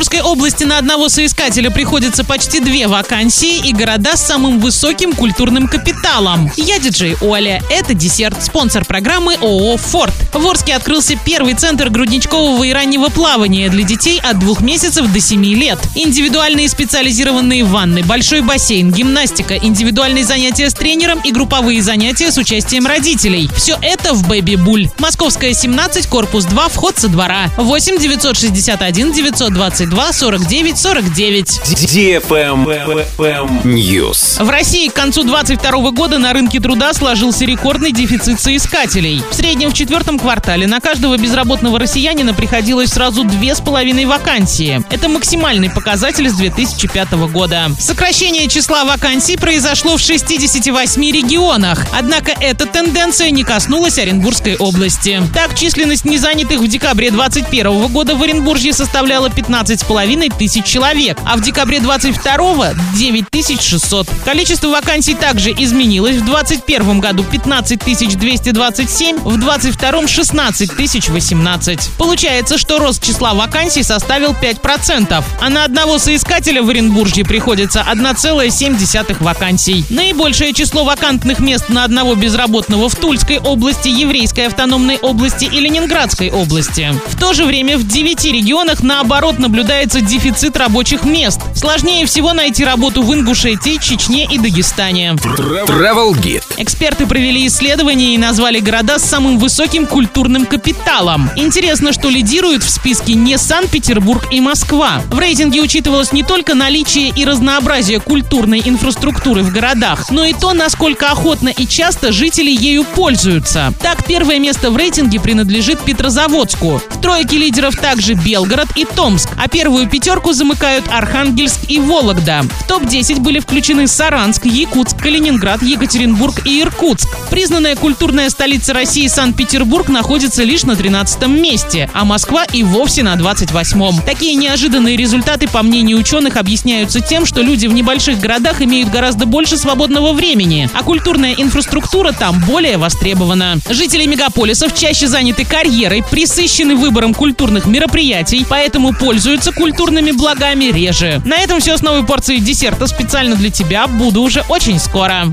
Оренбургской области на одного соискателя приходится почти две вакансии и города с самым высоким культурным капиталом. Я диджей Оля. Это десерт. Спонсор программы ООО «Форд». В Орске открылся первый центр грудничкового и раннего плавания для детей от двух месяцев до семи лет. Индивидуальные специализированные ванны, большой бассейн, гимнастика, индивидуальные занятия с тренером и групповые занятия с участием родителей. Все это в Бэби Буль. Московская 17, корпус 2, вход со двора. 8 961 922 49 49. News. В России к концу 2022 года на рынке труда сложился рекордный дефицит соискателей. В среднем в четвертом квартале на каждого безработного россиянина приходилось сразу две с половиной вакансии. Это максимальный показатель с 2005 года. Сокращение числа вакансий произошло в 68 регионах. Однако эта тенденция не коснулась Оренбургской области. Так, численность незанятых в декабре 2021 года в Оренбурге составляла 15,5 тысяч человек, а в декабре 2022 – 9 600. Количество вакансий также изменилось. В 2021 году 15 227, в 2022 – 16 018. Получается, что рост числа вакансий составил 5%, а на одного соискателя в Оренбурге приходится 1,7 вакансий. Наибольшее число вакантных мест на одного безработного в Тульской области, Еврейской автономной области и Ленинградской области. В то же время в 9 регионах наоборот наблюдается дефицит рабочих мест. Сложнее всего найти работу в Ингушетии, Чечне и Дагестане. Travel Guide. Эксперты провели исследование и назвали города с самым высоким культурным капиталом. Интересно, что лидируют в списке не Санкт-Петербург и Москва. В рейтинге учитывалось не только наличие и разнообразие культурной инфраструктуры в городах, но и то, насколько охотно и часто жители ею пользуются. Так, первое место в рейтинге принадлежит Петрозаводску. В тройке лидеров также Белгород и Томск, а первую пятерку замыкают Архангельск и Вологда. В топ-10 были включены Саранск, Якутск, Калининград, Екатеринбург и Иркутск. Признанная культурная столица России Санкт-Петербург находится лишь на 13 месте, а Москва и вовсе на 28-м. Такие неожиданные результаты, по мнению ученых, объясняются тем, что люди в небольших городах имеют гораздо больше свободного времени, а культурная инфраструктура там более востребована. Жители мегаполисов чаще заняты карьерой, присыщены выбором культурных мероприятий, поэтому пользуются культурными благами реже. На этом все с новой порцией десерта специально для тебя. Буду уже очень скоро.